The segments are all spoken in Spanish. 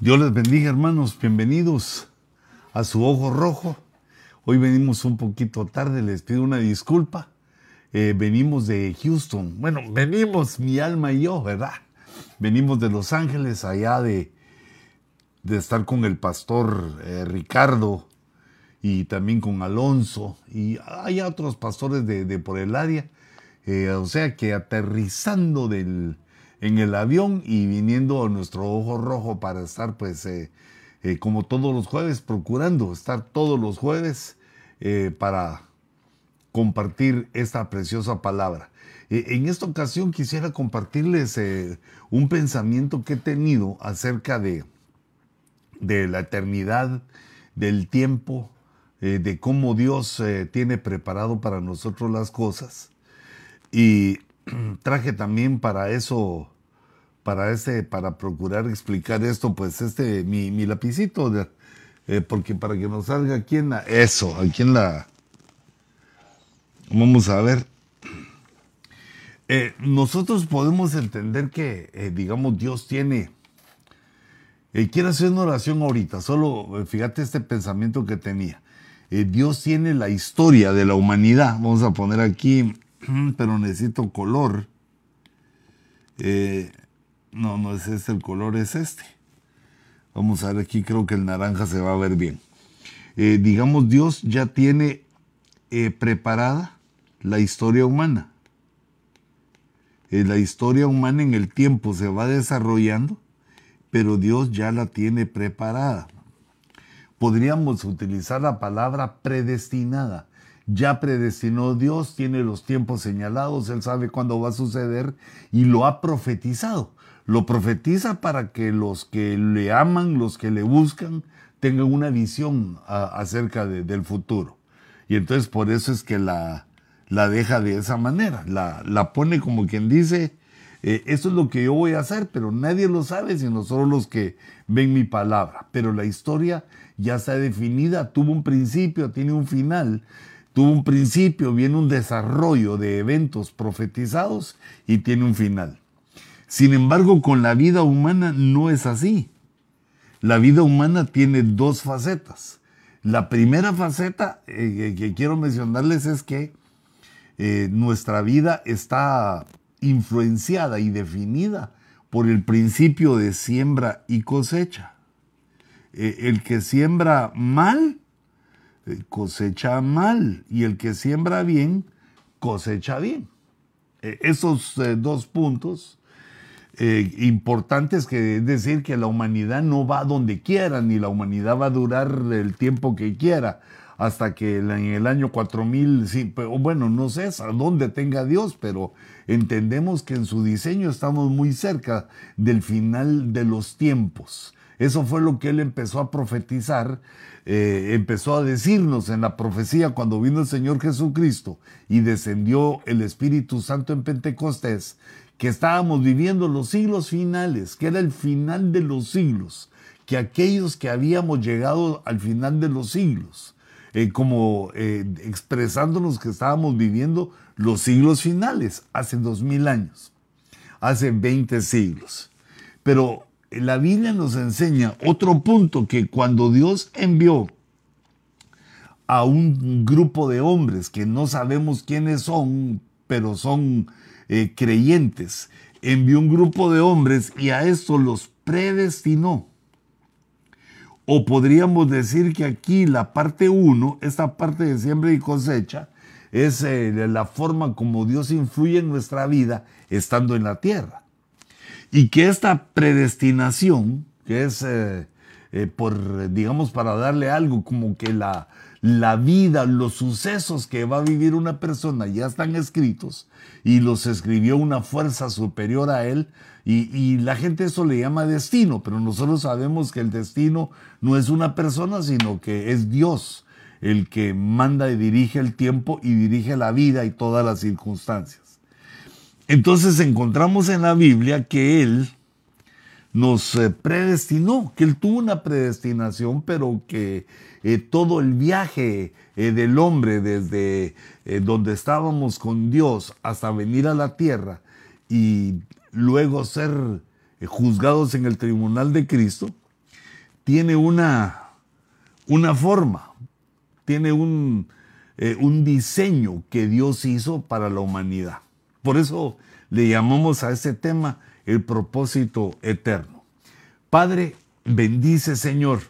Dios les bendiga hermanos, bienvenidos a su ojo rojo. Hoy venimos un poquito tarde, les pido una disculpa. Eh, venimos de Houston, bueno, venimos mi alma y yo, ¿verdad? Venimos de Los Ángeles, allá de, de estar con el pastor eh, Ricardo y también con Alonso y hay otros pastores de, por el área. Eh, o sea que aterrizando del, en el avión y viniendo a nuestro ojo rojo para estar pues eh, eh, como todos los jueves, procurando estar todos los jueves para compartir esta preciosa palabra. en esta ocasión quisiera compartirles un pensamiento que he tenido acerca de, de la eternidad, del tiempo, eh, de cómo Dios eh, tiene preparado para nosotros las cosas. Y traje también para eso, para ese, para procurar explicar esto, pues este, mi, lapicito, eh, porque para que nos salga aquí en la, eso, aquí en la, vamos a ver. nosotros podemos entender que, digamos, Dios tiene, quiero hacer una oración ahorita, solo fíjate este pensamiento que tenía. Eh, Dios tiene la historia de la humanidad. Vamos a poner aquí, pero necesito color. Eh, no, no es este, el color es este. Vamos a ver aquí, creo que el naranja se va a ver bien. Eh, digamos, Dios ya tiene preparada la historia humana. la historia humana en el tiempo se va desarrollando, pero Dios ya la tiene preparada podríamos utilizar la palabra predestinada. Ya predestinó Dios, tiene los tiempos señalados, Él sabe cuándo va a suceder y lo ha profetizado. Lo profetiza para que los que le aman, los que le buscan, tengan una visión acerca del futuro. Y entonces por eso es que la, la deja de esa manera, la, la pone como quien dice, eh, esto es lo que yo voy a hacer, pero nadie lo sabe sino solo los que ven mi palabra. Pero la historia ya está definida, tuvo un principio, tiene un final, tuvo un principio, viene un desarrollo de eventos profetizados y tiene un final. Sin embargo, con la vida humana no es así. La vida humana tiene dos facetas. La primera faceta eh, que quiero mencionarles es que eh, nuestra vida está influenciada y definida por el principio de siembra y cosecha. Eh, el que siembra mal, cosecha mal, y el que siembra bien, cosecha bien. Eh, esos dos puntos importantes que es decir que la humanidad no va donde quiera, ni la humanidad va a durar el tiempo que quiera, hasta que en el año 4000, sí, bueno, no sé a dónde tenga Dios, pero entendemos que en su diseño estamos muy cerca del final de los tiempos. Eso fue lo que él empezó a profetizar, eh, empezó a decirnos en la profecía cuando vino el Señor Jesucristo y descendió el Espíritu Santo en Pentecostés, que estábamos viviendo los siglos finales, que era el final de los siglos, que aquellos que habíamos llegado al final de los siglos, eh, como eh, expresándonos que estábamos viviendo los siglos finales, hace dos mil años, hace veinte siglos. Pero la Biblia nos enseña otro punto que cuando Dios envió a un grupo de hombres que no sabemos quiénes son, pero son eh, creyentes, envió un grupo de hombres y a esto los predestinó. O podríamos decir que aquí la parte 1, esta parte de siembra y cosecha, es eh, la forma como Dios influye en nuestra vida estando en la tierra. Y que esta predestinación, que es eh, eh, por, digamos, para darle algo como que la, la vida, los sucesos que va a vivir una persona ya están escritos y los escribió una fuerza superior a él y, y, la gente eso le llama destino, pero nosotros sabemos que el destino no es una persona, sino que es Dios el que manda y dirige el tiempo y dirige la vida y todas las circunstancias. Entonces encontramos en la Biblia que Él nos eh, predestinó, que Él tuvo una predestinación, pero que eh, todo el viaje eh, del hombre desde donde estábamos con Dios hasta venir a la tierra y luego ser juzgados en el tribunal de Cristo, tiene una, una forma, tiene un, un diseño que Dios hizo para la humanidad. Por eso le llamamos a este tema el propósito eterno. Padre, bendice Señor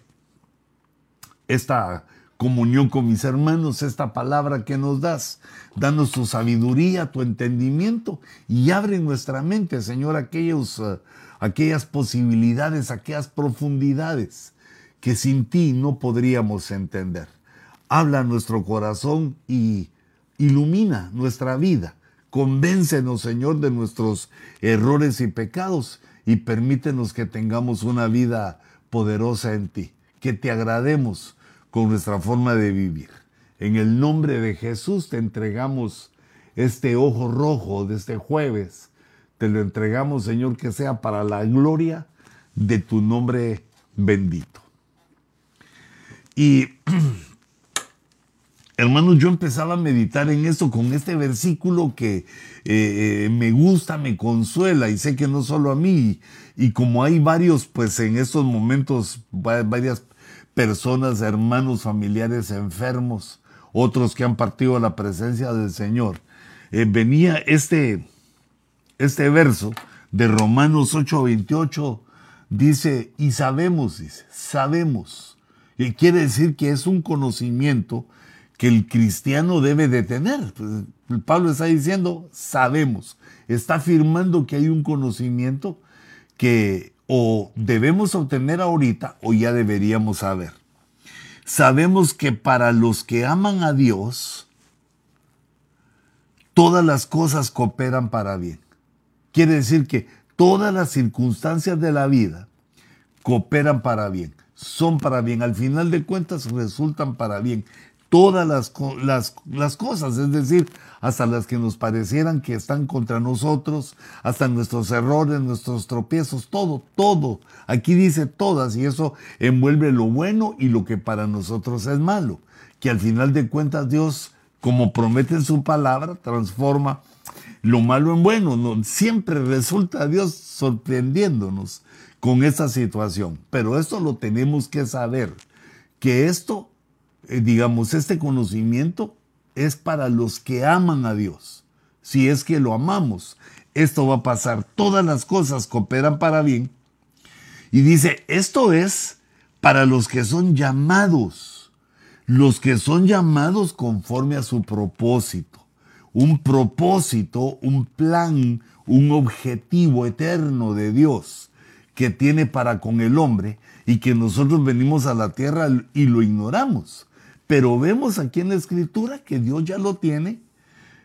esta comunión con mis hermanos, esta palabra que nos das. Danos tu sabiduría, tu entendimiento y abre nuestra mente, Señor, aquellos, eh, aquellas posibilidades, aquellas profundidades que sin ti no podríamos entender. Habla nuestro corazón y ilumina nuestra vida. Convéncenos, Señor, de nuestros errores y pecados y permítenos que tengamos una vida poderosa en ti, que te agrademos con nuestra forma de vivir. En el nombre de Jesús te entregamos este ojo rojo de este jueves. Te lo entregamos, Señor, que sea para la gloria de tu nombre bendito. Y hermanos, yo empezaba a meditar en esto con este versículo que eh, eh, me gusta, me consuela y sé que no solo a mí. Y como hay varios, pues en estos momentos, varias personas, hermanos, familiares enfermos, otros que han partido a la presencia del Señor. Eh, venía este, este verso de Romanos 8:28, dice, y sabemos, dice, sabemos. Y quiere decir que es un conocimiento que el cristiano debe de tener. Pues, Pablo está diciendo, sabemos, está afirmando que hay un conocimiento que o debemos obtener ahorita o ya deberíamos saber. Sabemos que para los que aman a Dios, todas las cosas cooperan para bien. Quiere decir que todas las circunstancias de la vida cooperan para bien, son para bien, al final de cuentas resultan para bien todas las, las, las, cosas, es decir, hasta las que nos parecieran que están contra nosotros, hasta nuestros errores, nuestros tropiezos, todo, todo. Aquí dice todas y eso envuelve lo bueno y lo que para nosotros es malo, que al final de cuentas Dios, como promete en su palabra, transforma lo malo en bueno. No, siempre resulta Dios sorprendiéndonos con esta situación, pero esto lo tenemos que saber, que esto eh, digamos, este conocimiento es para los que aman a Dios. Si es que lo amamos, esto va a pasar. Todas las cosas cooperan para bien. Y dice, esto es para los que son llamados. Los que son llamados conforme a su propósito. Un propósito, un plan, un objetivo eterno de Dios que tiene para con el hombre y que nosotros venimos a la tierra y lo ignoramos. Pero vemos aquí en la escritura que Dios ya lo tiene,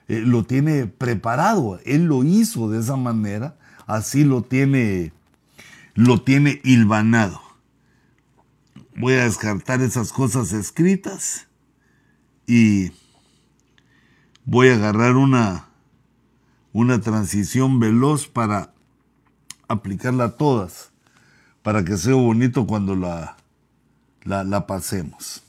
eh, lo tiene preparado. Él lo hizo de esa manera, así lo tiene, lo tiene hilvanado. Voy a descartar esas cosas escritas y voy a agarrar una, una transición veloz para aplicarla a todas, para que sea bonito cuando la, la, la pasemos.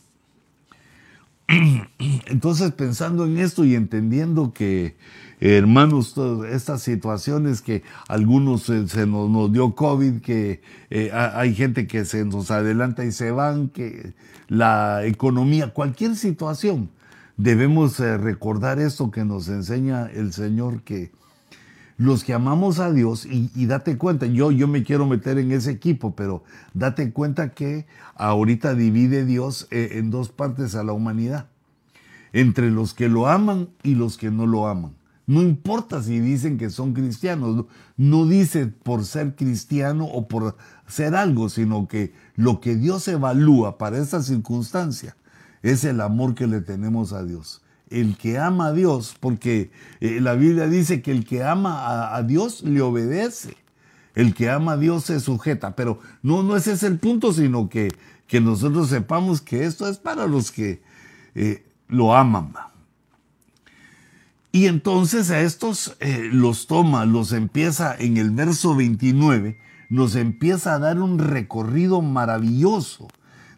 Entonces, pensando en esto y entendiendo que, hermanos, estas situaciones que algunos se, nos, dio COVID, que eh, hay gente que se nos adelanta y se van, que la economía, cualquier situación, debemos eh, recordar esto que nos enseña el Señor, que los que amamos a Dios, y, date cuenta, yo, yo me quiero meter en ese equipo, pero date cuenta que ahorita divide Dios eh, en dos partes a la humanidad, entre los que lo aman y los que no lo aman. No importa si dicen que son cristianos, no dice por ser cristiano o por ser algo, sino que lo que Dios evalúa para esa circunstancia es el amor que le tenemos a Dios el que ama a Dios, porque eh, la Biblia dice que el que ama a, Dios le obedece. El que ama a Dios se sujeta. Pero no, no ese es el punto, sino que, que nosotros sepamos que esto es para los que eh, lo aman. Y entonces a estos eh, los toma, los empieza en el verso 29, nos empieza a dar un recorrido maravilloso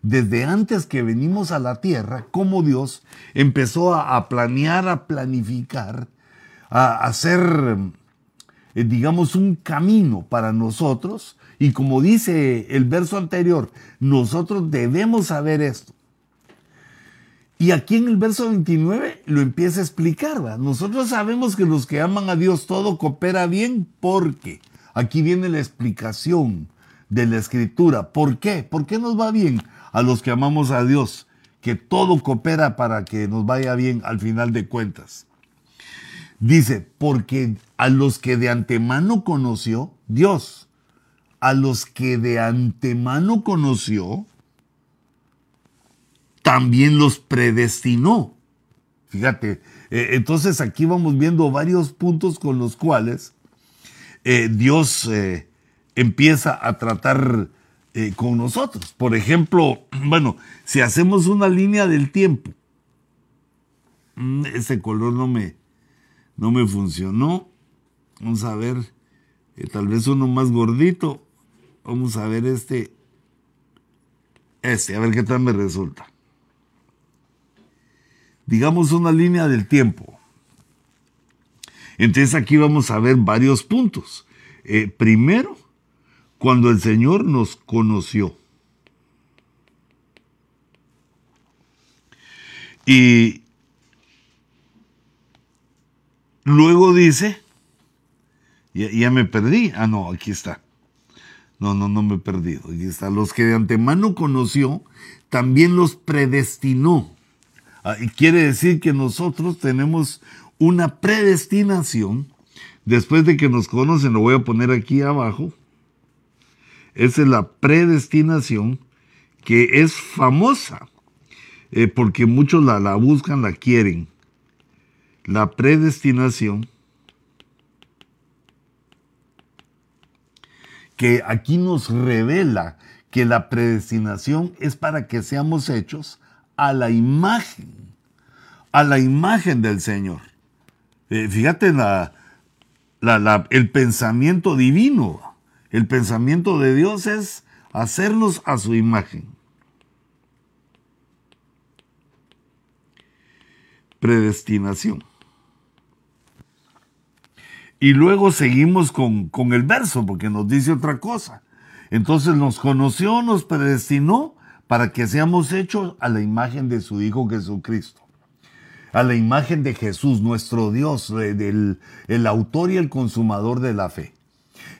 desde antes que venimos a la tierra, cómo Dios empezó a, planear, a planificar, a hacer, eh, digamos, un camino para nosotros Y como dice el verso anterior, nosotros debemos saber esto. Y aquí en el verso 29 lo empieza a explicar. Nosotros sabemos que los que aman a Dios todo coopera bien porque aquí viene la explicación de la escritura. ¿Por qué? ¿Por qué nos va bien a los que amamos a Dios? Que todo coopera para que nos vaya bien al final de cuentas. Dice, porque a los que de antemano conoció Dios, a los que de antemano conoció, también los predestinó. Fíjate, eh, entonces aquí vamos viendo varios puntos con los cuales eh, Dios eh, empieza a tratar con nosotros. Por ejemplo, bueno, si hacemos una línea del tiempo, mm, ese color no me, no me funcionó. Vamos a ver, tal vez uno más gordito. Vamos a ver este, este, a ver qué tal me resulta digamos, una línea del tiempo. Entonces aquí vamos a ver varios puntos. Eh, primero, cuando el Señor nos conoció. Y luego dice, ya, me perdí, ah no, aquí está. No, no, no me he perdido, aquí está. Los que de antemano conoció, también los predestinó Ah, y quiere decir que nosotros tenemos una predestinación. Después de que nos conocen, lo voy a poner aquí abajo. Esa es la predestinación que es famosa, eh, porque muchos la, la buscan, la quieren. La predestinación que aquí nos revela que la predestinación es para que seamos hechos a la imagen, a la imagen del Señor. Eh, fíjate la, el pensamiento divino, el pensamiento de Dios es hacernos a su imagen. Predestinación. Y luego seguimos con, con el verso, porque nos dice otra cosa. Entonces nos conoció, nos predestinó para que seamos hechos a la imagen de su Hijo Jesucristo, a la imagen de Jesús, nuestro Dios, del, el autor y el consumador de la fe.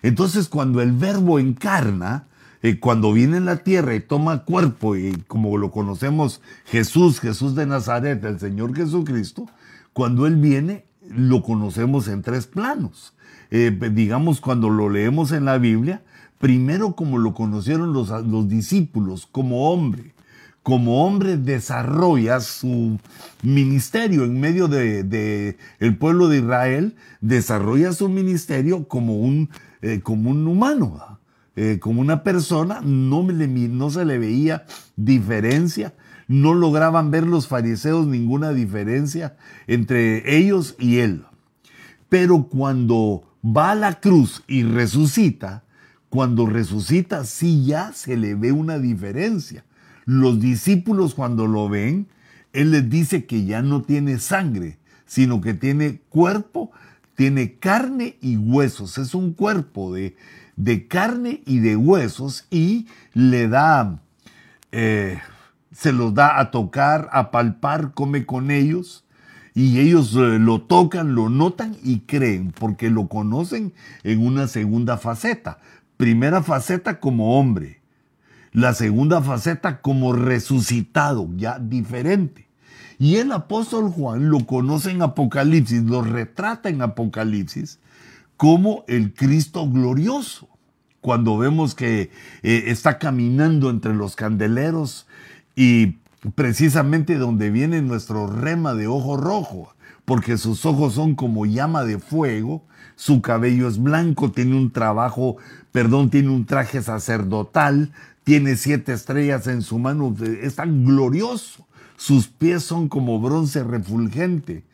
Entonces cuando el verbo encarna, eh, cuando viene en la tierra y toma cuerpo, y como lo conocemos Jesús, Jesús de Nazaret, el Señor Jesucristo, cuando Él viene, lo conocemos en tres planos. Eh, digamos, cuando lo leemos en la Biblia, primero como lo conocieron los, los discípulos, como hombre. Como hombre desarrolla su ministerio en medio de, el pueblo de Israel, desarrolla su ministerio como un, eh, como un humano, eh, como una persona, no, no se le veía diferencia, no lograban ver los fariseos ninguna diferencia entre ellos y él. Pero cuando va a la cruz y resucita, cuando resucita, sí ya se le ve una diferencia. Los discípulos cuando lo ven, Él les dice que ya no tiene sangre, sino que tiene cuerpo, tiene carne y huesos. Es un cuerpo de, de carne y de huesos y le da, eh, se los da a tocar, a palpar, come con ellos. Y ellos eh, lo tocan, lo notan y creen, porque lo conocen en una segunda faceta. Primera faceta como hombre. La segunda faceta como resucitado, ya diferente. Y el apóstol Juan lo conoce en Apocalipsis, lo retrata en Apocalipsis como el Cristo glorioso. Cuando vemos que eh, está caminando entre los candeleros y precisamente donde viene nuestro rema de ojo rojo, porque sus ojos son como llama de fuego, su cabello es blanco, tiene un trabajo, perdón, tiene un traje sacerdotal, tiene siete estrellas en su mano, es tan glorioso. Sus pies son como bronce refulgente.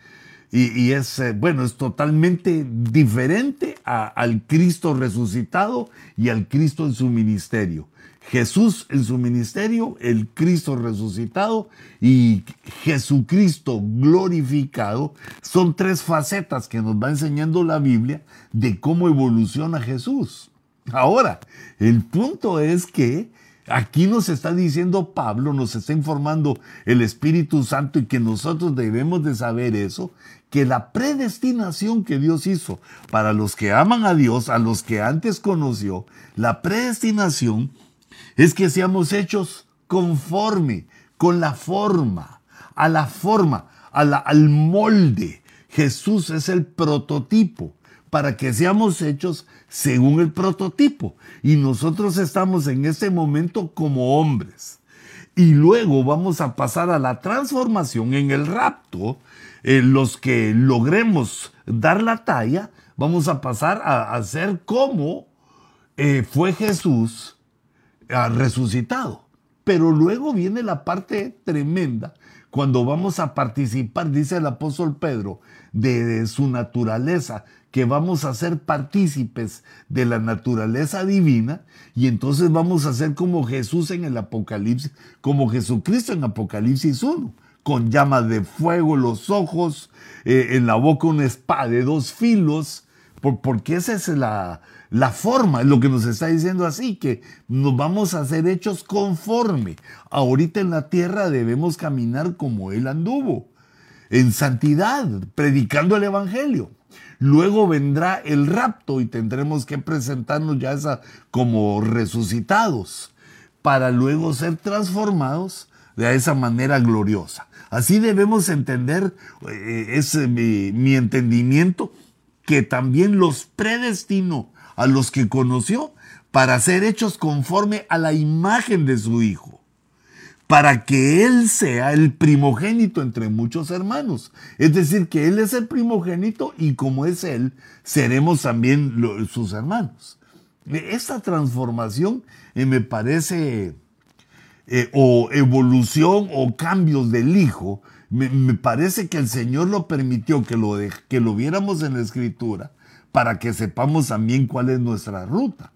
Y, es, eh, bueno, es totalmente diferente al Cristo resucitado y al Cristo en su ministerio. Jesús en su ministerio, el Cristo resucitado y Jesucristo glorificado son tres facetas que nos va enseñando la Biblia de cómo evoluciona Jesús. Ahora, el punto es que aquí nos está diciendo Pablo, nos está informando el Espíritu Santo y que nosotros debemos de saber eso, que la predestinación que Dios hizo para los que aman a Dios, a los que antes conoció, la predestinación es que seamos hechos conforme, con la forma, a la forma, al molde. Jesús es el prototipo para que seamos hechos según el prototipo. Y nosotros estamos en este momento como hombres. Y luego vamos a pasar a la transformación en el rapto. En los que logremos dar la talla, vamos a pasar a, ser como eh, fue Jesús ah, resucitado. Pero luego viene la parte tremenda cuando vamos a participar, dice el apóstol Pedro, de, su naturaleza, que vamos a ser partícipes de la naturaleza divina y entonces vamos a ser como Jesús en el Apocalipsis, como Jesucristo en Apocalipsis 1, con llamas de fuego los ojos, eh, en la boca una espada de dos filos, porque esa es la, la forma, lo que nos está diciendo así, que nos vamos a ser hechos conforme. Ahorita en la tierra debemos caminar como Él anduvo, en santidad, predicando el Evangelio. Luego vendrá el rapto y tendremos que presentarnos ya como resucitados para luego ser transformados de esa manera gloriosa. Así debemos entender, eh, ese mi, mi entendimiento, que también los predestinó a los que conoció para ser hechos conforme a la imagen de su Hijo, para que Él sea el primogénito entre muchos hermanos. Es decir, que Él es el primogénito y como es Él, seremos también sus hermanos. Esta transformación eh, me parece, eh, o evolución o cambios del Hijo, me, parece que el Señor lo permitió que lo, que lo viéramos en la Escritura para que sepamos también cuál es nuestra ruta.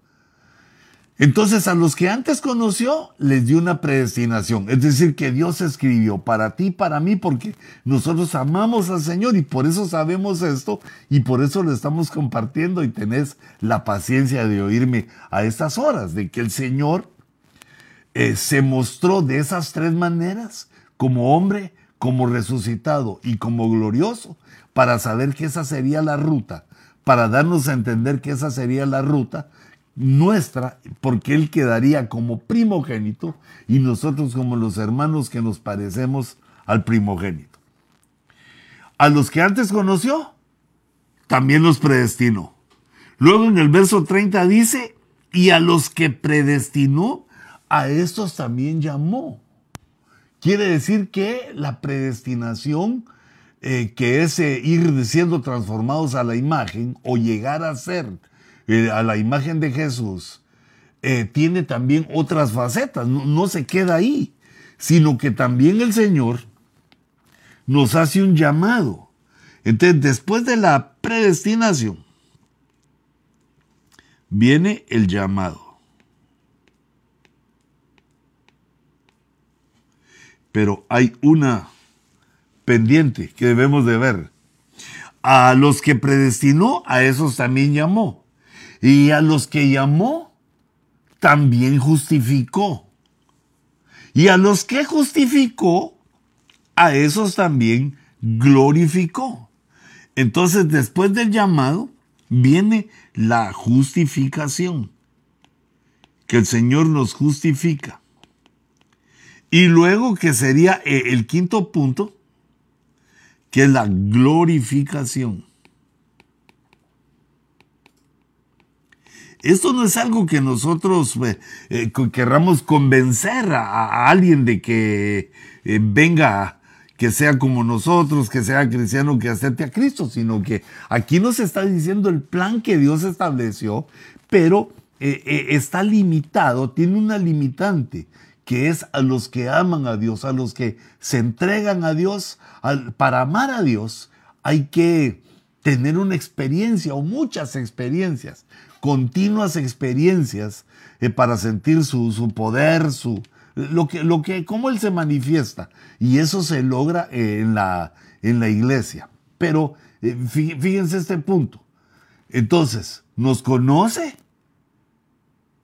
Entonces a los que antes conoció les dio una predestinación, es decir, que Dios escribió para ti, para mí, porque nosotros amamos al Señor y por eso sabemos esto y por eso lo estamos compartiendo. Y tenés la paciencia de oírme a estas horas, de que el Señor eh, se mostró de esas tres maneras, como hombre, como resucitado y como glorioso, para saber que esa sería la ruta para darnos a entender que esa sería la ruta nuestra, porque Él quedaría como primogénito y nosotros como los hermanos que nos parecemos al primogénito. A los que antes conoció, también los predestinó. Luego en el verso 30 dice, y a los que predestinó, a estos también llamó. Quiere decir que la predestinación eh, que es eh, ir siendo transformados a la imagen o llegar a ser eh, a la imagen de Jesús, tiene también otras facetas, no, se queda ahí, sino que también el Señor nos hace un llamado. Entonces, después de la predestinación, viene el llamado. Pero hay una pendiente que debemos de ver. A los que predestinó, a esos también llamó. Y a los que llamó, también justificó. Y a los que justificó, a esos también glorificó. Entonces, después del llamado, viene la justificación. Que el Señor nos justifica. Y luego que sería eh, el quinto punto, que es la glorificación. Esto no es algo que nosotros eh, eh, querramos convencer a, alguien de que eh, venga, que sea como nosotros, que sea cristiano, que acepte a Cristo, sino que aquí nos está diciendo el plan que Dios estableció, pero está limitado, tiene una limitante que es a los que aman a Dios, a los que se entregan a Dios. para amar a Dios hay que tener una experiencia o muchas experiencias, continuas experiencias eh, para sentir su, poder, su, lo que, lo que, cómo Él se manifiesta. Y eso se logra en, la, en la iglesia. Pero eh, fíjense este punto. Entonces, nos conoce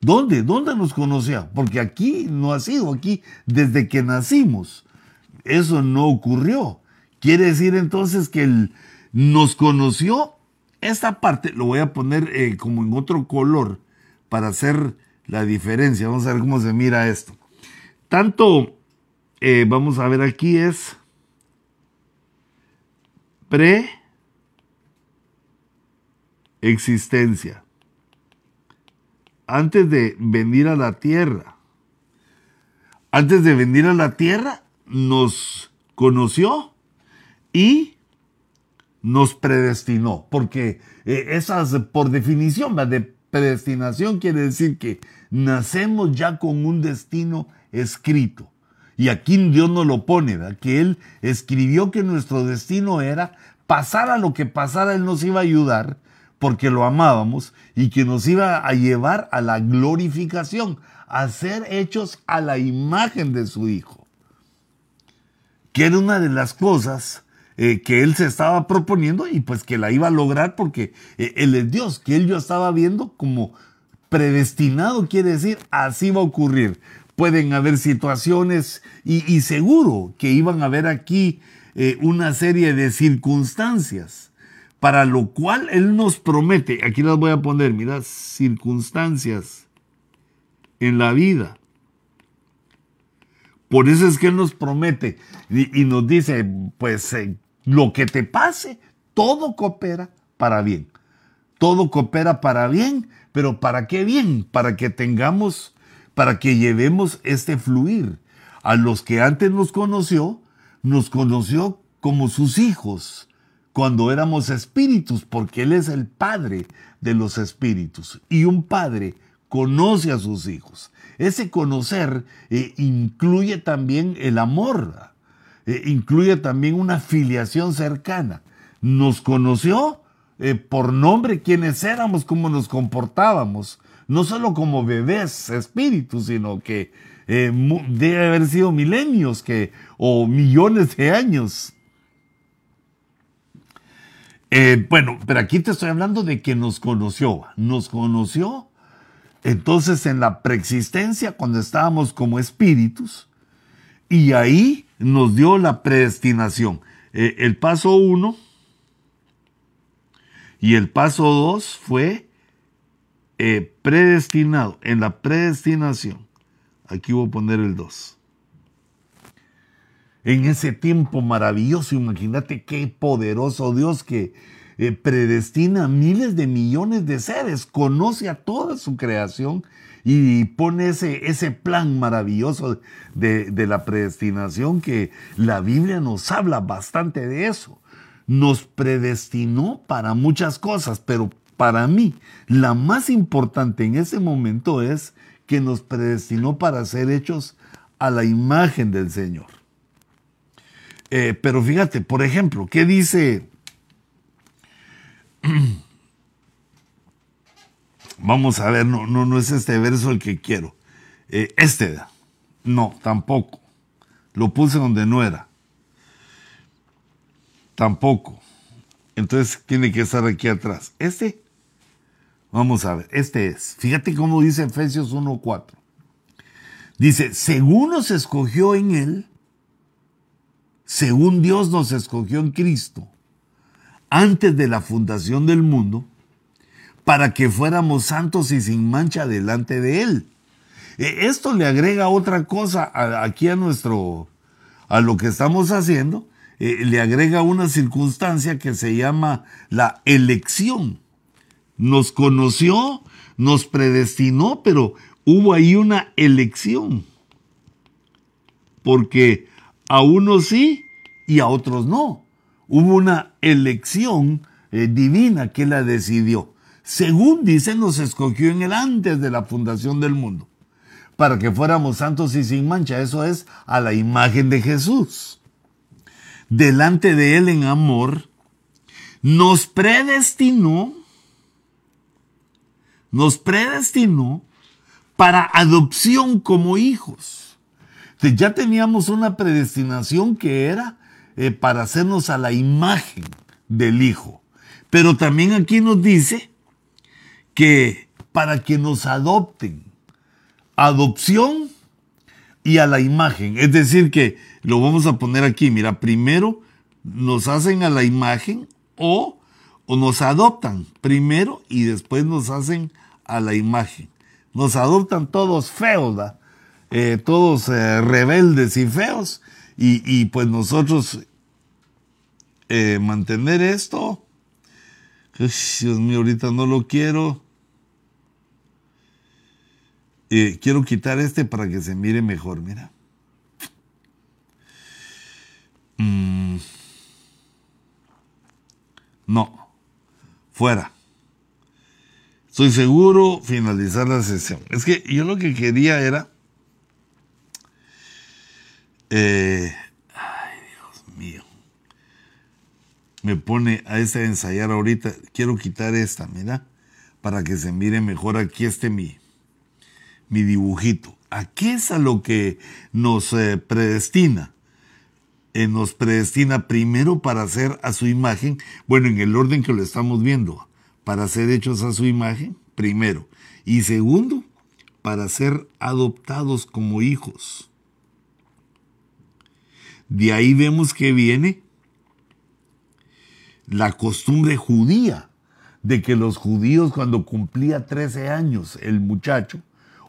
¿Dónde? ¿Dónde nos conocía? Porque aquí no ha sido, aquí desde que nacimos. Eso no ocurrió. Quiere decir entonces que Él nos conoció. Esta parte lo voy a poner eh, como en otro color para hacer la diferencia. Vamos a ver cómo se mira esto. Tanto, eh, vamos a ver aquí es pre-existencia. Antes de venir a la tierra. Antes de venir a la tierra, nos conoció y nos predestinó. Porque eh, esas, por definición, de predestinación quiere decir que nacemos ya con un destino escrito. Y aquí Dios nos lo pone, que Él escribió que nuestro destino era pasar a lo que pasara, Él nos iba a ayudar porque lo amábamos y que nos iba a llevar a la glorificación, a ser hechos a la imagen de su Hijo. Que era una de las cosas eh, que Él se estaba proponiendo y pues que la iba a lograr porque eh, Él es Dios, que Él yo estaba viendo como predestinado, quiere decir, así va a ocurrir pueden haber situaciones y, seguro que iban a haber aquí eh, una serie de circunstancias, para lo cual Él nos promete, aquí las voy a poner, mira, circunstancias en la vida. Por eso es que Él nos promete y, nos dice, pues eh, lo que te pase, todo coopera para bien. Todo coopera para bien, pero ¿para qué bien? Para que tengamos para que llevemos este fluir. A los que antes nos conoció, nos conoció como sus hijos, cuando éramos espíritus, porque Él es el Padre de los espíritus. Y un Padre conoce a sus hijos. Ese conocer eh, incluye también el amor, eh, incluye también una filiación cercana. Nos conoció eh, por nombre quiénes éramos, cómo nos comportábamos, no solo como bebés espíritus, sino que debe haber sido milenios que, o millones de años. Bueno, pero aquí te estoy hablando de que nos conoció, nos conoció entonces en la preexistencia cuando estábamos como espíritus y ahí nos dio la predestinación. Eh, el paso uno y el paso dos fue eh, predestinado, en la predestinación, aquí voy a poner el 2. En ese tiempo maravilloso, imagínate qué poderoso Dios que eh, predestina miles de millones de seres, conoce a toda su creación y pone ese, ese plan maravilloso de, de la predestinación que la Biblia nos habla bastante de eso. Nos predestinó para muchas cosas, pero para mí, la más importante en ese momento es que nos predestinó para ser hechos a la imagen del Señor. Eh, pero fíjate, por ejemplo, ¿qué dice? Vamos a ver, no, no, no es este verso el que quiero. Eh, este, no, tampoco. Lo puse donde no era. Tampoco. Entonces tiene que estar aquí atrás. Este Vamos a ver, este es. Fíjate cómo dice Efesios 1.4. Dice, según nos escogió en Él, según Dios nos escogió en Cristo, antes de la fundación del mundo, para que fuéramos santos y sin mancha delante de Él. E, esto le agrega otra cosa aquí a nuestro, a lo que estamos haciendo, eh, le agrega una circunstancia que se llama la elección nos conoció, nos predestinó, pero hubo ahí una elección. Porque a unos sí y a otros no. Hubo una elección eh, divina que la decidió. Según dice, nos escogió en el antes de la fundación del mundo, para que fuéramos santos y sin mancha. Eso es a la imagen de Jesús. Delante de Él en amor, nos predestinó nos predestinó para adopción como hijos. ya teníamos una predestinación que era eh, para hacernos a la imagen del Hijo. Pero también aquí nos dice que para que nos adopten adopción y a la imagen. Es decir, que lo vamos a poner aquí. Mira, primero nos hacen a la imagen o, o nos adoptan primero y después nos hacen a la imagen. Nos adoptan todos feos, eh, todos eh, rebeldes y feos. Y, pues nosotros eh, mantener esto. Dios mío, ahorita no lo quiero. quiero quitar este para que se mire mejor, mira. Mm. No, fuera. Estoy seguro finalizar la sesión. Es que yo lo que quería era... Eh, ay, Dios mío. Me pone a esta ensayar ahorita. Quiero quitar esta, mira, para que se mire mejor. Aquí este mi, mi dibujito. Aquí es a lo que nos eh, predestina. Eh, nos predestina primero para hacer a su imagen, bueno, en el orden que lo estamos viendo, para ser hechos a su imagen, primero. Y segundo, para ser adoptados como hijos. De ahí vemos que viene la costumbre judía de que los judíos cuando cumplía 13 años el muchacho,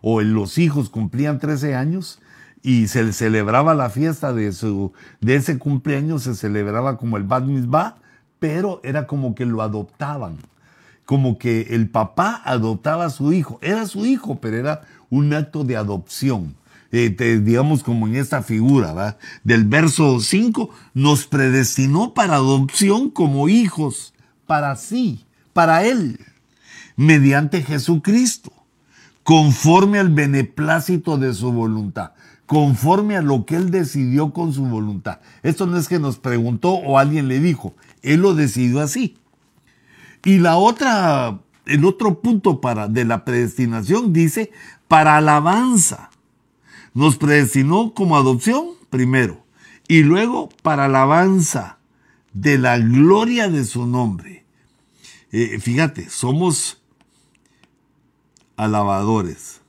o los hijos cumplían 13 años, y se celebraba la fiesta de, su, de ese cumpleaños, se celebraba como el Bat Mitzvah, pero era como que lo adoptaban, como que el papá adoptaba a su hijo, era su hijo, pero era un acto de adopción. Eh, digamos como en esta figura del verso 5, nos predestinó para adopción como hijos, para sí, para él, mediante Jesucristo, conforme al beneplácito de su voluntad conforme a lo que él decidió con su voluntad. Esto no es que nos preguntó o alguien le dijo, él lo decidió así. Y la otra, el otro punto para, de la predestinación dice, para alabanza. Nos predestinó como adopción primero y luego para alabanza de la gloria de su nombre. Eh, fíjate, somos alabadores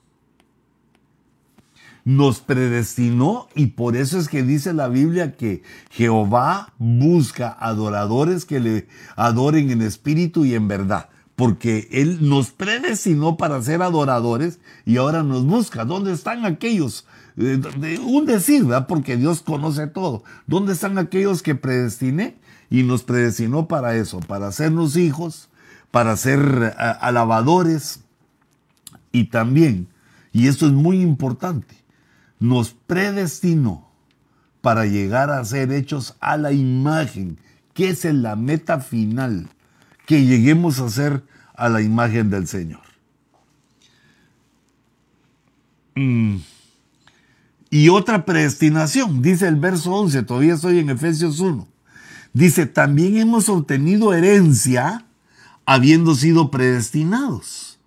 nos predestinó y por eso es que dice la Biblia que Jehová busca adoradores que le adoren en espíritu y en verdad. Porque Él nos predestinó para ser adoradores y ahora nos busca. ¿Dónde están aquellos? Eh, un decir, ¿verdad? Porque Dios conoce todo. ¿Dónde están aquellos que predestiné? Y nos predestinó para eso, para hacernos hijos, para ser eh, alabadores y también, y esto es muy importante, nos predestinó para llegar a ser hechos a la imagen, que es la meta final, que lleguemos a ser a la imagen del Señor. Mm. Y otra predestinación, dice el verso 11, todavía estoy en Efesios 1. Dice, también hemos obtenido herencia habiendo sido predestinados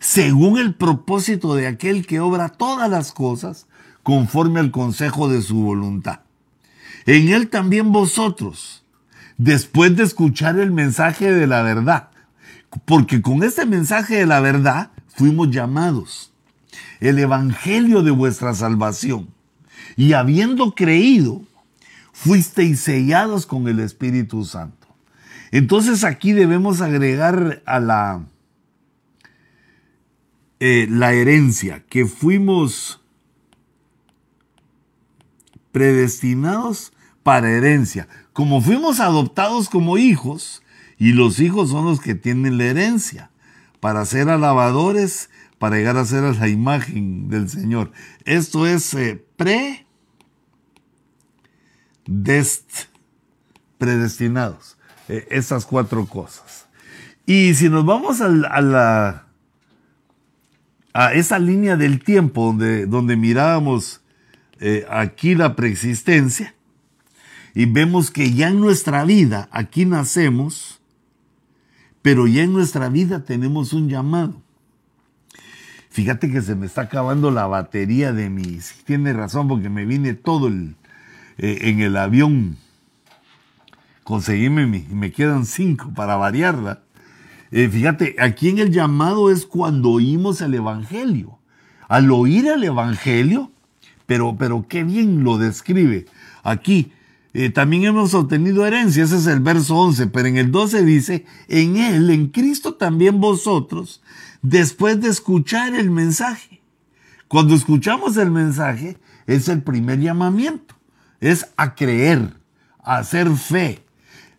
según el propósito de aquel que obra todas las cosas conforme al consejo de su voluntad. En él también vosotros, después de escuchar el mensaje de la verdad, porque con este mensaje de la verdad fuimos llamados, el evangelio de vuestra salvación, y habiendo creído, fuisteis sellados con el Espíritu Santo. Entonces aquí debemos agregar a la eh, la herencia, que fuimos predestinados para herencia. Como fuimos adoptados como hijos, y los hijos son los que tienen la herencia, para ser alabadores, para llegar a ser a la imagen del Señor. Esto es eh, pre dest predestinados. Eh, estas cuatro cosas. Y si nos vamos a la a esa línea del tiempo donde, donde mirábamos eh, aquí la preexistencia y vemos que ya en nuestra vida, aquí nacemos, pero ya en nuestra vida tenemos un llamado. Fíjate que se me está acabando la batería de mi... Tiene razón porque me vine todo eh, en el avión. Conseguíme y me quedan cinco para variarla. Eh, fíjate, aquí en el llamado es cuando oímos el Evangelio. al oír el Evangelio, pero, pero qué bien lo describe aquí. Eh, también hemos obtenido herencia, ese es el verso 11, pero en el 12 dice, en Él, en Cristo también vosotros, después de escuchar el mensaje. Cuando escuchamos el mensaje, es el primer llamamiento, es a creer, a hacer fe.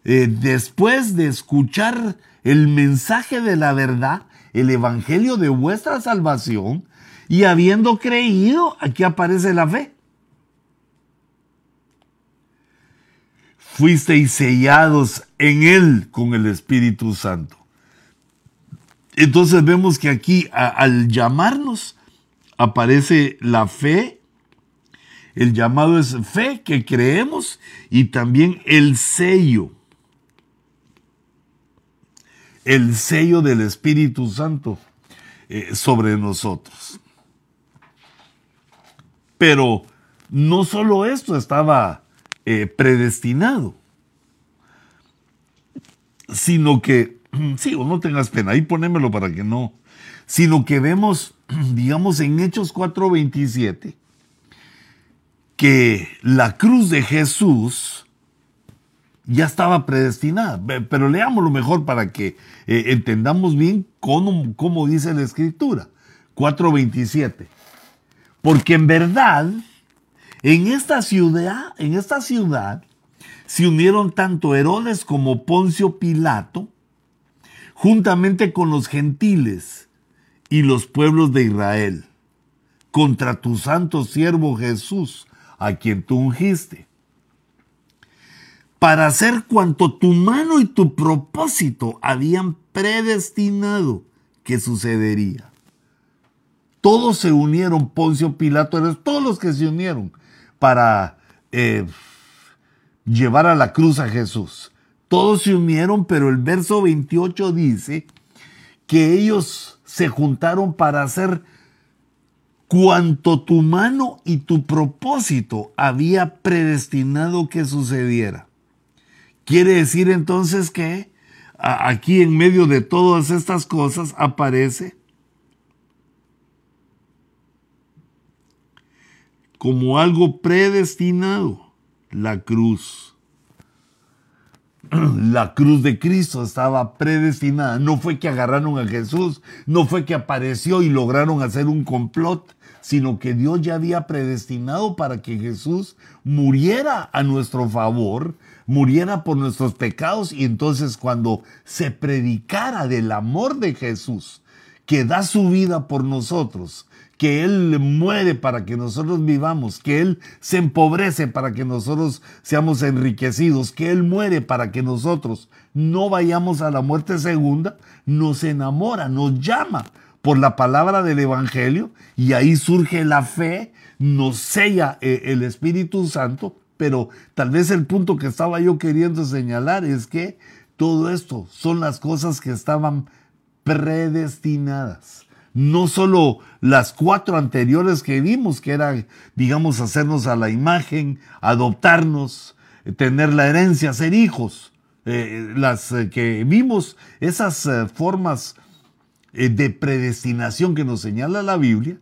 Eh, después de escuchar el mensaje de la verdad, el evangelio de vuestra salvación, y habiendo creído, aquí aparece la fe. Fuisteis sellados en Él con el Espíritu Santo. Entonces vemos que aquí al llamarnos aparece la fe, el llamado es fe que creemos y también el sello, el sello del Espíritu Santo eh, sobre nosotros. Pero no solo esto estaba eh, predestinado, sino que sí, o no tengas pena, ahí ponémelo para que no, sino que vemos, digamos, en Hechos 4:27, que la cruz de Jesús ya estaba predestinada. Pero leámoslo mejor para que eh, entendamos bien cómo, cómo dice la escritura. 4:27. Porque en verdad, en esta ciudad, en esta ciudad, se unieron tanto Herodes como Poncio Pilato, juntamente con los gentiles y los pueblos de Israel, contra tu santo siervo Jesús, a quien tú ungiste, para hacer cuanto tu mano y tu propósito habían predestinado que sucedería. Todos se unieron, Poncio Pilato, todos los que se unieron para eh, llevar a la cruz a Jesús. Todos se unieron, pero el verso 28 dice que ellos se juntaron para hacer cuanto tu mano y tu propósito había predestinado que sucediera. Quiere decir entonces que aquí en medio de todas estas cosas aparece como algo predestinado la cruz la cruz de Cristo estaba predestinada. No fue que agarraron a Jesús, no fue que apareció y lograron hacer un complot, sino que Dios ya había predestinado para que Jesús muriera a nuestro favor, muriera por nuestros pecados y entonces cuando se predicara del amor de Jesús, que da su vida por nosotros, que Él muere para que nosotros vivamos, que Él se empobrece para que nosotros seamos enriquecidos, que Él muere para que nosotros no vayamos a la muerte segunda, nos enamora, nos llama por la palabra del Evangelio y ahí surge la fe, nos sella eh, el Espíritu Santo, pero tal vez el punto que estaba yo queriendo señalar es que todo esto son las cosas que estaban predestinadas no solo las cuatro anteriores que vimos, que era, digamos, hacernos a la imagen, adoptarnos, eh, tener la herencia, ser hijos. Eh, las eh, que vimos, esas formas de predestinación que nos señala la Biblia,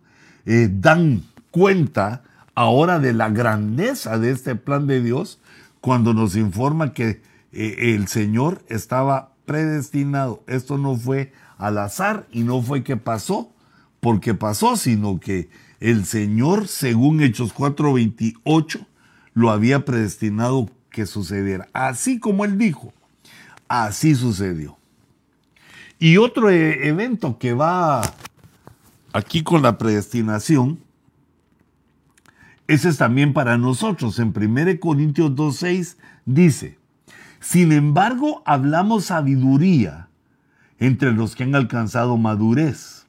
dan cuenta ahora de la grandeza de este plan de Dios cuando nos informa que el Señor estaba predestinado. Esto no fue al azar y no fue que pasó porque pasó, sino que el Señor, según Hechos 4:28, lo había predestinado que sucediera. Así como él dijo, así sucedió. Y otro e-, evento que va aquí con la predestinación, ese es también para nosotros. En 1 Corintios 2.6 dice, sin embargo hablamos sabiduría entre los que han alcanzado madurez.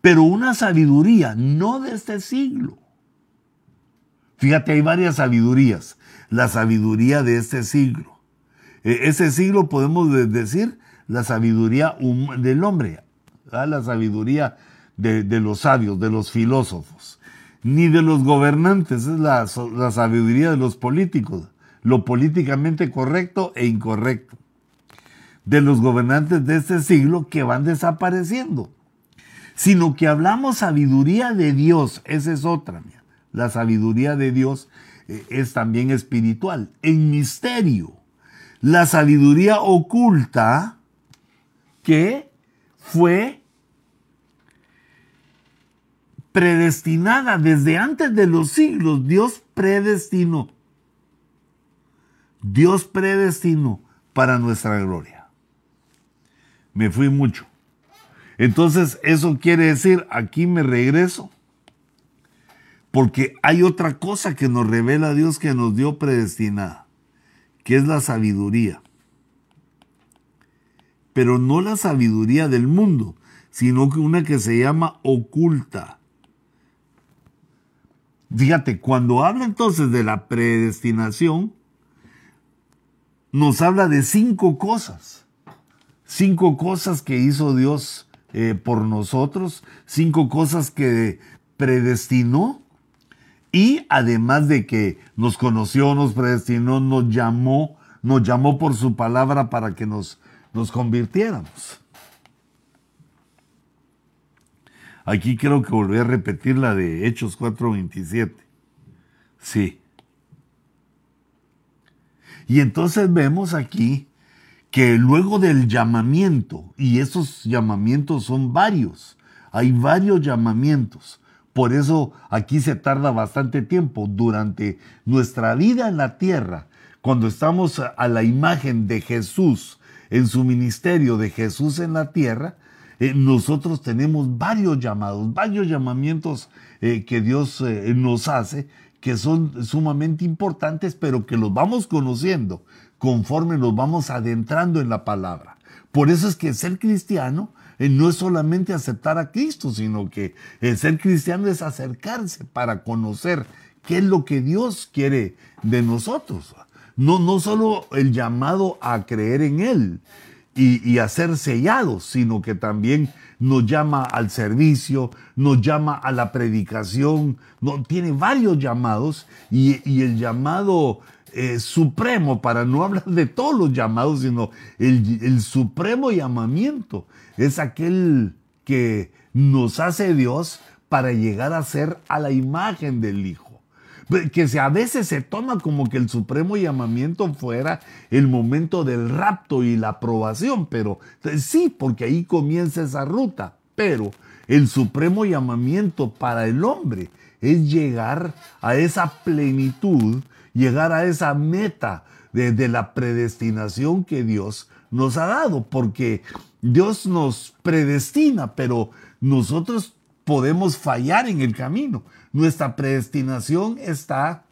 Pero una sabiduría no de este siglo. Fíjate, hay varias sabidurías. La sabiduría de este siglo. E, ese siglo podemos decir la sabiduría del hombre, la sabiduría de, los sabios, de los filósofos, ni de los gobernantes, es la sabiduría de los políticos, lo políticamente correcto e incorrecto de los gobernantes de este siglo que van desapareciendo. sino que hablamos sabiduría de Dios. Esa es otra. La sabiduría de Dios eh, es también espiritual, en misterio. La sabiduría oculta que fue predestinada desde antes de los siglos. Dios predestinó. Dios predestinó para nuestra gloria. Me fui mucho. Entonces, eso quiere decir, aquí me regreso, porque hay otra cosa que nos revela Dios que nos dio predestinada, que es la sabiduría. Pero no la sabiduría del mundo, sino una que se llama oculta. Fíjate, cuando habla entonces de la predestinación, nos habla de cinco cosas. Cinco cosas que hizo Dios eh, por nosotros, cinco cosas que predestinó y además de que nos conoció, nos predestinó, nos llamó, nos llamó por su palabra para que nos, nos convirtiéramos. Aquí creo que volví a repetir la de Hechos 4:27. Sí. Y entonces vemos aquí que luego del llamamiento, y esos llamamientos son varios, hay varios llamamientos, por eso aquí se tarda bastante tiempo. Durante nuestra vida en la tierra, cuando estamos a la imagen de Jesús en su ministerio de Jesús en la tierra, eh, nosotros tenemos varios llamados, varios llamamientos eh, que Dios eh, nos hace, que son sumamente importantes, pero que los vamos conociendo conforme nos vamos adentrando en la palabra. Por eso es que ser cristiano eh, no es solamente aceptar a Cristo, sino que el ser cristiano es acercarse para conocer qué es lo que Dios quiere de nosotros. No, no solo el llamado a creer en Él y, a ser sellados, sino que también nos llama al servicio, nos llama a la predicación, no, tiene varios llamados y el llamado eh, supremo, para no hablar de todos los llamados, sino el, supremo llamamiento es aquel que nos hace Dios para llegar a ser a la imagen del Hijo. Que a veces se toma como que el supremo llamamiento fuera el momento del rapto y la aprobación, pero sí, porque ahí comienza esa ruta, pero el supremo llamamiento para el hombre es llegar a esa plenitud llegar a esa meta de, la predestinación que Dios nos ha dado, porque Dios nos predestina, pero nosotros podemos fallar en el camino. Nuestra predestinación está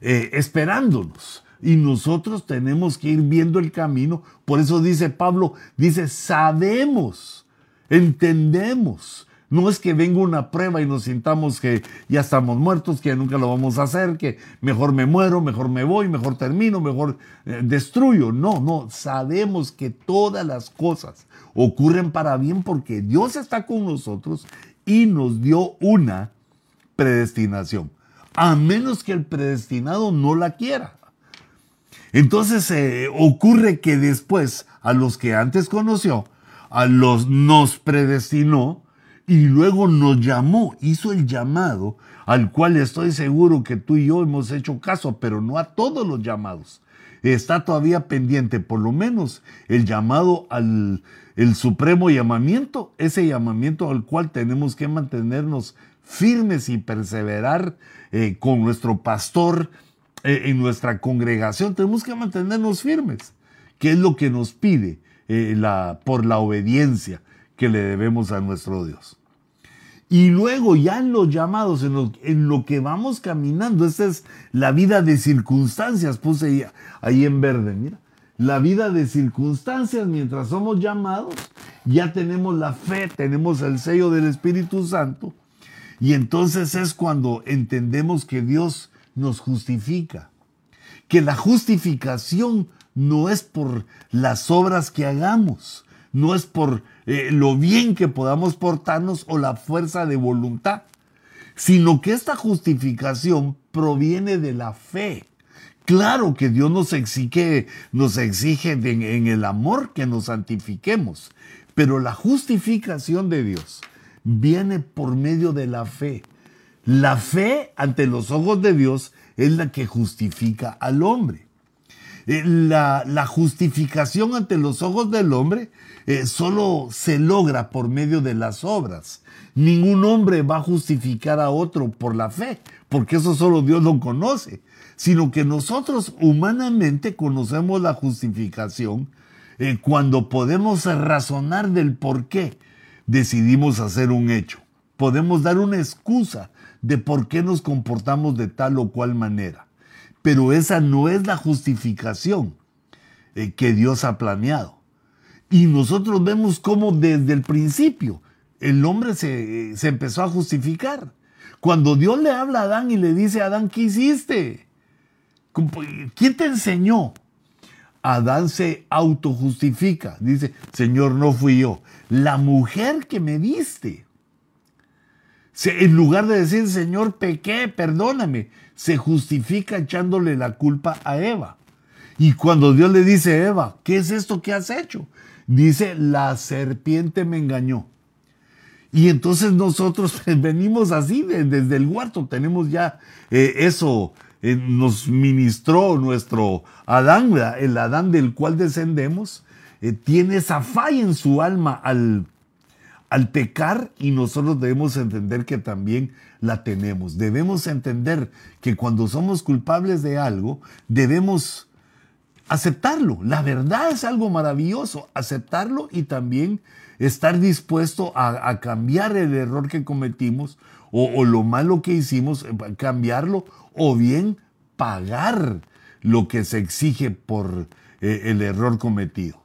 eh, esperándonos y nosotros tenemos que ir viendo el camino. Por eso dice Pablo, dice, sabemos, entendemos no es que venga una prueba y nos sintamos que ya estamos muertos, que nunca lo vamos a hacer, que mejor me muero, mejor me voy, mejor termino, mejor eh, destruyo. No, no, sabemos que todas las cosas ocurren para bien porque Dios está con nosotros y nos dio una predestinación. A menos que el predestinado no la quiera. Entonces eh, ocurre que después a los que antes conoció, a los nos predestinó, y luego nos llamó, hizo el llamado, al cual estoy seguro que tú y yo hemos hecho caso, pero no a todos los llamados. Está todavía pendiente, por lo menos, el llamado al el supremo llamamiento, ese llamamiento al cual tenemos que mantenernos firmes y perseverar eh, con nuestro pastor eh, en nuestra congregación. Tenemos que mantenernos firmes, que es lo que nos pide eh, la, por la obediencia que le debemos a nuestro Dios. Y luego ya en los llamados, en lo, que vamos caminando, esta es la vida de circunstancias, puse ahí, ahí en verde, mira. La vida de circunstancias mientras somos llamados, ya tenemos la fe, tenemos el sello del Espíritu Santo. Y entonces es cuando entendemos que Dios nos justifica. Que la justificación no es por las obras que hagamos, no es por eh, lo bien que podamos portarnos o la fuerza de voluntad, sino que esta justificación proviene de la fe. Claro que Dios nos exige, nos exige en el amor que nos santifiquemos, Pero la justificación de Dios viene por medio de la fe. La fe ante los ojos de Dios es la que justifica al hombre. Eh, la, justificación ante los ojos del hombre eh, solo se logra por medio de las obras. Ningún hombre va a justificar a otro por la fe, porque eso solo Dios lo conoce, sino que nosotros humanamente conocemos la justificación eh, cuando podemos razonar del por qué decidimos hacer un hecho. Podemos dar una excusa de por qué nos comportamos de tal o cual manera. Pero esa no es la justificación eh, que Dios ha planeado. Y nosotros vemos cómo desde el principio el hombre se, se, empezó a justificar. Cuando Dios le habla a Adán y le dice, Adán, ¿qué hiciste? ¿Quién te enseñó? Adán se autojustifica. Dice, Señor, no fui yo. La mujer que me diste. en lugar de decir, Señor, pequé, perdóname, se justifica echándole la culpa a Eva. Y cuando Dios le dice, Eva, ¿qué es esto que has hecho? Dice, la serpiente me engañó. Y entonces nosotros venimos así desde el huerto, tenemos ya eh, eso eh, nos ministró nuestro Adán, el Adán del cual descendemos, eh, tiene esa falla en su alma al, al pecar y nosotros debemos entender que también la tenemos. Debemos entender que cuando somos culpables de algo, debemos aceptarlo. La verdad es algo maravilloso, aceptarlo y también estar dispuesto a, cambiar el error que cometimos o, lo malo que hicimos, eh, cambiarlo o bien pagar lo que se exige por eh, el error cometido.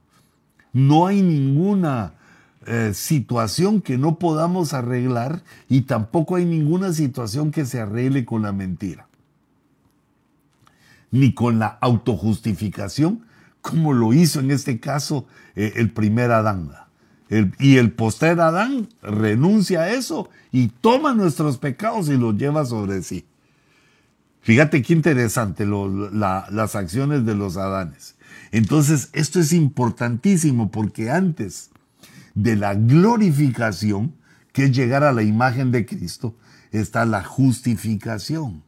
No hay ninguna eh, situación que no podamos arreglar y tampoco hay ninguna situación que se arregle con la mentira. Ni con la autojustificación, como lo hizo en este caso eh, el primer Adán. y el postrer Adán renuncia a eso y toma nuestros pecados y los lleva sobre sí. Fíjate qué interesante las acciones de los Adanes. Entonces, esto es importantísimo porque antes de la glorificación, que es llegar a la imagen de Cristo, está la justificación.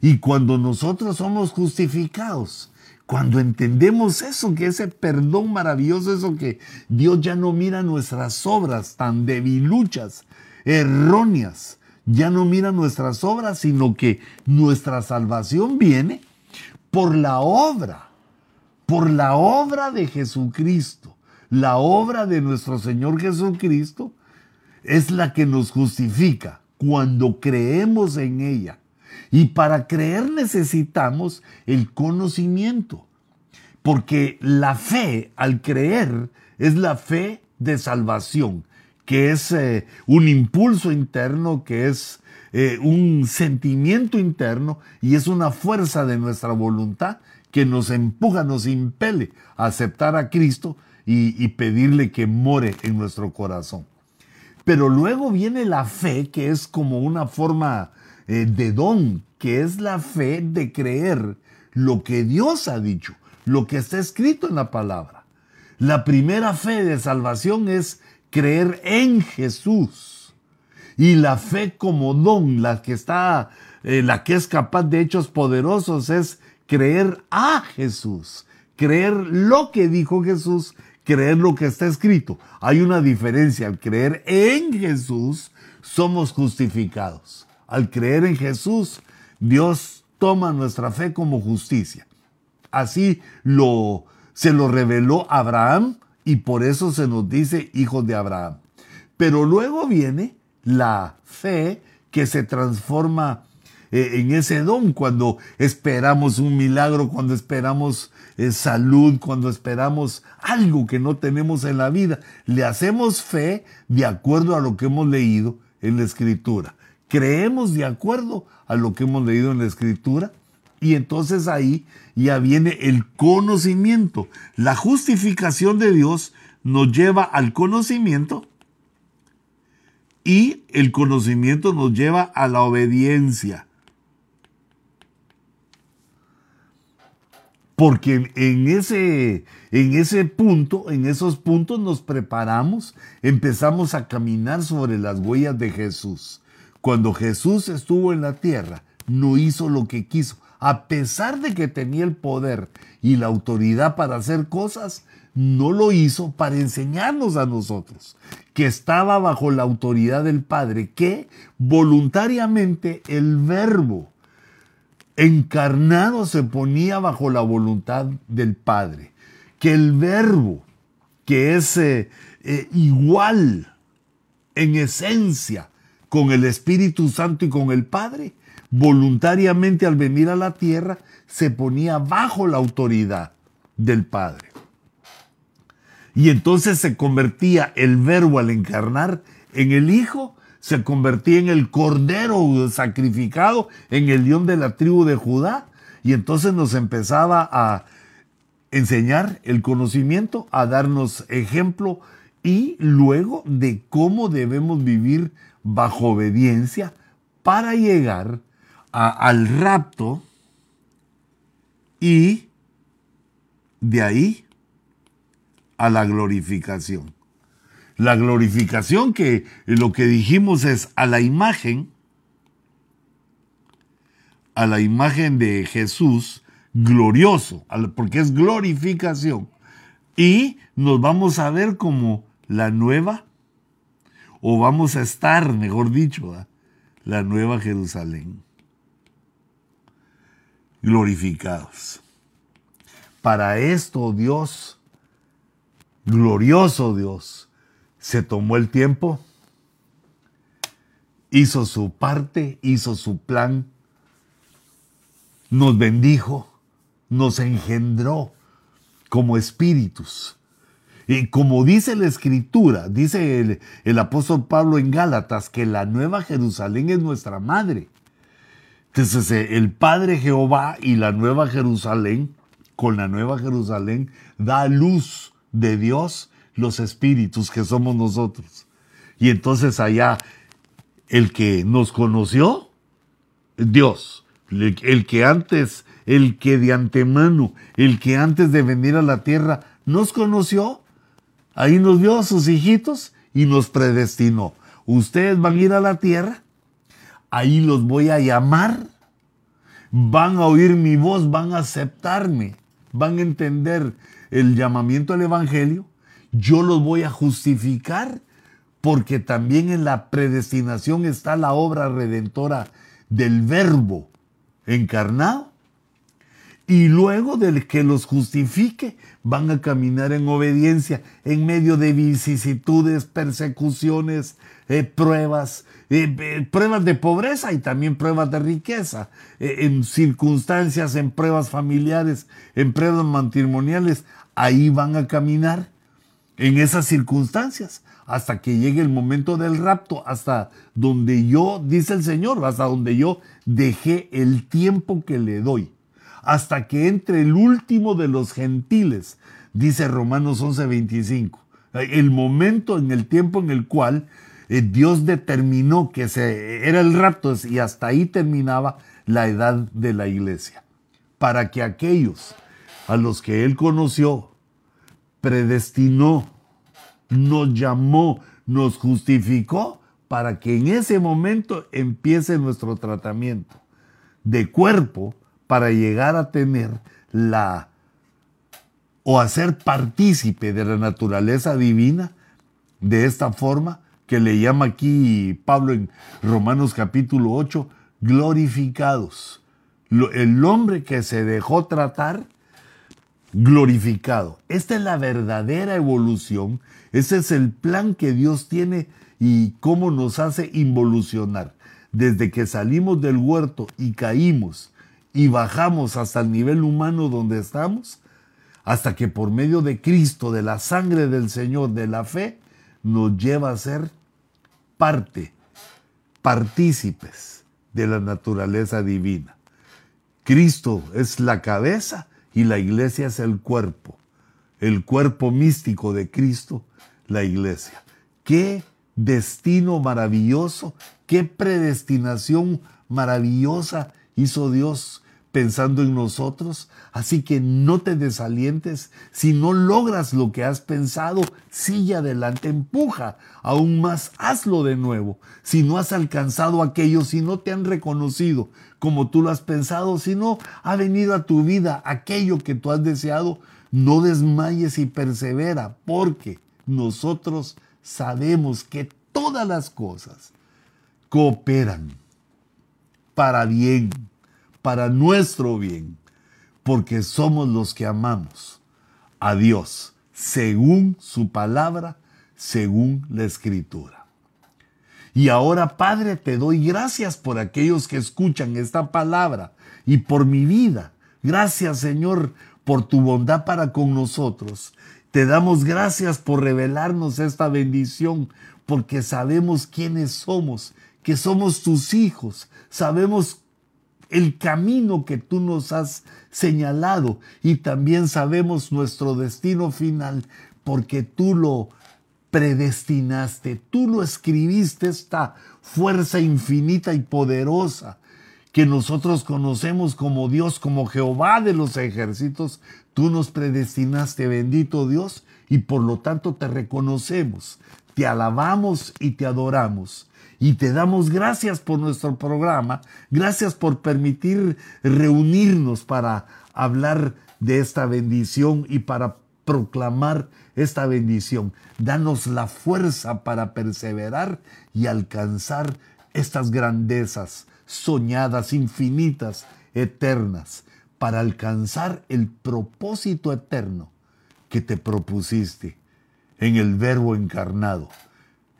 Y cuando nosotros somos justificados, cuando entendemos eso, que ese perdón maravilloso, eso que Dios ya no mira nuestras obras tan debiluchas, erróneas, ya no mira nuestras obras, sino que nuestra salvación viene por la obra, por la obra de Jesucristo. La obra de nuestro Señor Jesucristo es la que nos justifica cuando creemos en ella. Y para creer necesitamos el conocimiento, porque la fe al creer es la fe de salvación que es eh, un impulso interno, que es eh, un sentimiento interno y es una fuerza de nuestra voluntad que nos empuja, nos impele a aceptar a Cristo y, pedirle que more en nuestro corazón. Pero luego viene la fe, que es como una forma eh, de don, que es la fe de creer lo que Dios ha dicho, lo que está escrito en la palabra. La primera fe de salvación es creer en Jesús. Y la fe como don, la que está, eh, la que es capaz de hechos poderosos, es creer a Jesús, creer lo que dijo Jesús, creer lo que está escrito. Hay una diferencia. Al creer en Jesús, somos justificados. Al creer en Jesús, Dios toma nuestra fe como justicia. Así lo, se lo reveló Abraham y por eso se nos dice hijos de Abraham. Pero luego viene la fe que se transforma eh, en ese don cuando esperamos un milagro, cuando esperamos eh, salud, cuando esperamos algo que no tenemos en la vida. Le hacemos fe de acuerdo a lo que hemos leído en la escritura. Creemos de acuerdo a lo que hemos leído en la escritura y entonces ahí ya viene el conocimiento. La justificación de Dios nos lleva al conocimiento y el conocimiento nos lleva a la obediencia. Porque en ese, en ese punto, en esos puntos nos preparamos, empezamos a caminar sobre las huellas de Jesús. Cuando Jesús estuvo en la tierra, no hizo lo que quiso. A pesar de que tenía el poder y la autoridad para hacer cosas, no lo hizo para enseñarnos a nosotros, que estaba bajo la autoridad del Padre, que voluntariamente el verbo encarnado se ponía bajo la voluntad del Padre, que el verbo, que es eh, eh, igual en esencia con el Espíritu Santo y con el Padre, voluntariamente al venir a la tierra se ponía bajo la autoridad del Padre. Y entonces se convertía el verbo al encarnar en el Hijo se convertía en el cordero sacrificado, en el león de la tribu de Judá. Y entonces nos empezaba a enseñar el conocimiento, a darnos ejemplo y luego de cómo debemos vivir bajo obediencia para llegar al rapto y de ahí a la glorificación. La glorificación que lo que dijimos es a la imagen, a la imagen de Jesús glorioso, porque es glorificación. Y nos vamos a ver como la nueva, o vamos a estar, mejor dicho, la nueva Jerusalén. Glorificados. Para esto Dios, glorioso Dios, se tomó el tiempo, hizo su parte, hizo su plan, nos bendijo, nos engendró como espíritus. Y como dice la escritura, dice el, apóstol Pablo en Gálatas, que la nueva Jerusalén es nuestra madre. Entonces eh, el Padre Jehová y la nueva Jerusalén, con la nueva Jerusalén, da luz de Dios los espíritus que somos nosotros. Y entonces allá el que nos conoció, Dios, el que antes, el que de antemano, el que antes de venir a la tierra nos conoció, ahí nos vio a sus hijitos y nos predestinó. Ustedes van a ir a la tierra, ahí los voy a llamar, van a oír mi voz, van a aceptarme, van a entender el llamamiento al Evangelio yo los voy a justificar porque también en la predestinación está la obra redentora del verbo encarnado. Y luego del que los justifique, van a caminar en obediencia en medio de vicisitudes, persecuciones, eh, pruebas, eh, eh, pruebas de pobreza y también pruebas de riqueza, en circunstancias, en pruebas familiares, en pruebas matrimoniales. Ahí van a caminar en esas circunstancias hasta que llegue el momento del rapto, hasta donde yo, dice el Señor, hasta donde yo dejé el tiempo que le doy, hasta que entre el último de los gentiles, dice Romanos 11:25, el momento en el tiempo en el cual eh, Dios determinó que se, era el rapto y hasta ahí terminaba la edad de la iglesia, para que aquellos a los que Él conoció, predestinó, nos llamó, nos justificó para que en ese momento empiece nuestro tratamiento de cuerpo para llegar a tener la o a ser partícipe de la naturaleza divina de esta forma que le llama aquí Pablo en Romanos capítulo 8, glorificados. El hombre que se dejó tratar glorificado. Esta es la verdadera evolución, ese es el plan que Dios tiene y cómo nos hace involucionar. Desde que salimos del huerto y caímos y bajamos hasta el nivel humano donde estamos, hasta que por medio de Cristo, de la sangre del Señor, de la fe, nos lleva a ser parte, partícipes de la naturaleza divina. Cristo es la cabeza y la iglesia es el cuerpo, el cuerpo místico de Cristo, la iglesia. Qué destino maravilloso, qué predestinación maravillosa hizo Dios pensando en nosotros. Así que no te desalientes. Si no logras lo que has pensado, sigue adelante, empuja. Aún más, hazlo de nuevo. Si no has alcanzado aquello, si no te han reconocido como tú lo has pensado, si no ha venido a tu vida aquello que tú has deseado, no desmayes y persevera, porque nosotros sabemos que todas las cosas cooperan para bien para nuestro bien, porque somos los que amamos a Dios según su palabra, según la escritura. Y ahora, Padre, te doy gracias por aquellos que escuchan esta palabra y por mi vida. Gracias, Señor, por tu bondad para con nosotros. Te damos gracias por revelarnos esta bendición, porque sabemos quiénes somos, que somos tus hijos. Sabemos el camino que tú nos has señalado y también sabemos nuestro destino final porque tú lo predestinaste, tú lo escribiste, esta fuerza infinita y poderosa que nosotros conocemos como Dios, como Jehová de los ejércitos, tú nos predestinaste, bendito Dios, y por lo tanto te reconocemos, te alabamos y te adoramos. Y te damos gracias por nuestro programa, gracias por permitir reunirnos para hablar de esta bendición y para proclamar esta bendición. Danos la fuerza para perseverar y alcanzar estas grandezas soñadas, infinitas, eternas, para alcanzar el propósito eterno que te propusiste en el Verbo encarnado,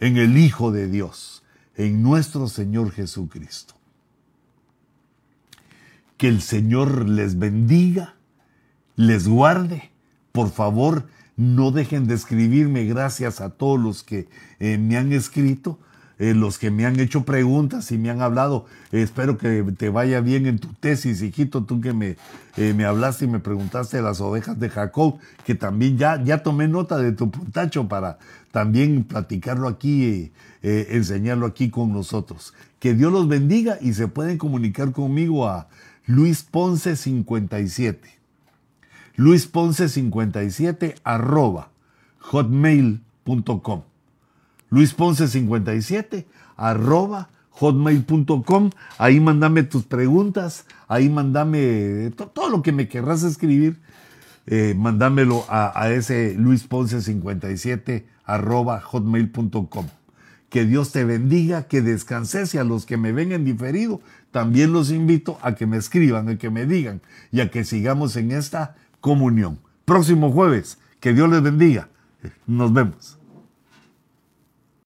en el Hijo de Dios en nuestro Señor Jesucristo. Que el Señor les bendiga, les guarde. Por favor, no dejen de escribirme gracias a todos los que eh, me han escrito, eh, los que me han hecho preguntas y me han hablado. espero que te vaya bien en tu tesis, hijito, tú que me, eh, me hablaste y me preguntaste de las ovejas de Jacob, que también ya, ya tomé nota de tu puntacho para también platicarlo aquí, eh, enseñarlo aquí con nosotros. Que Dios los bendiga y se pueden comunicar conmigo a Luis Ponce 57. Luis Ponce 57 arroba hotmail.com. Luis Ponce 57 arroba hotmail.com. Ahí mandame tus preguntas, ahí mandame todo lo que me querrás escribir. Eh, a, a, ese Luis Ponce 57 arroba hotmail.com. Que Dios te bendiga, que descanses y a los que me ven en diferido, también los invito a que me escriban, a que me digan y a que sigamos en esta comunión. Próximo jueves, que Dios les bendiga. Nos vemos.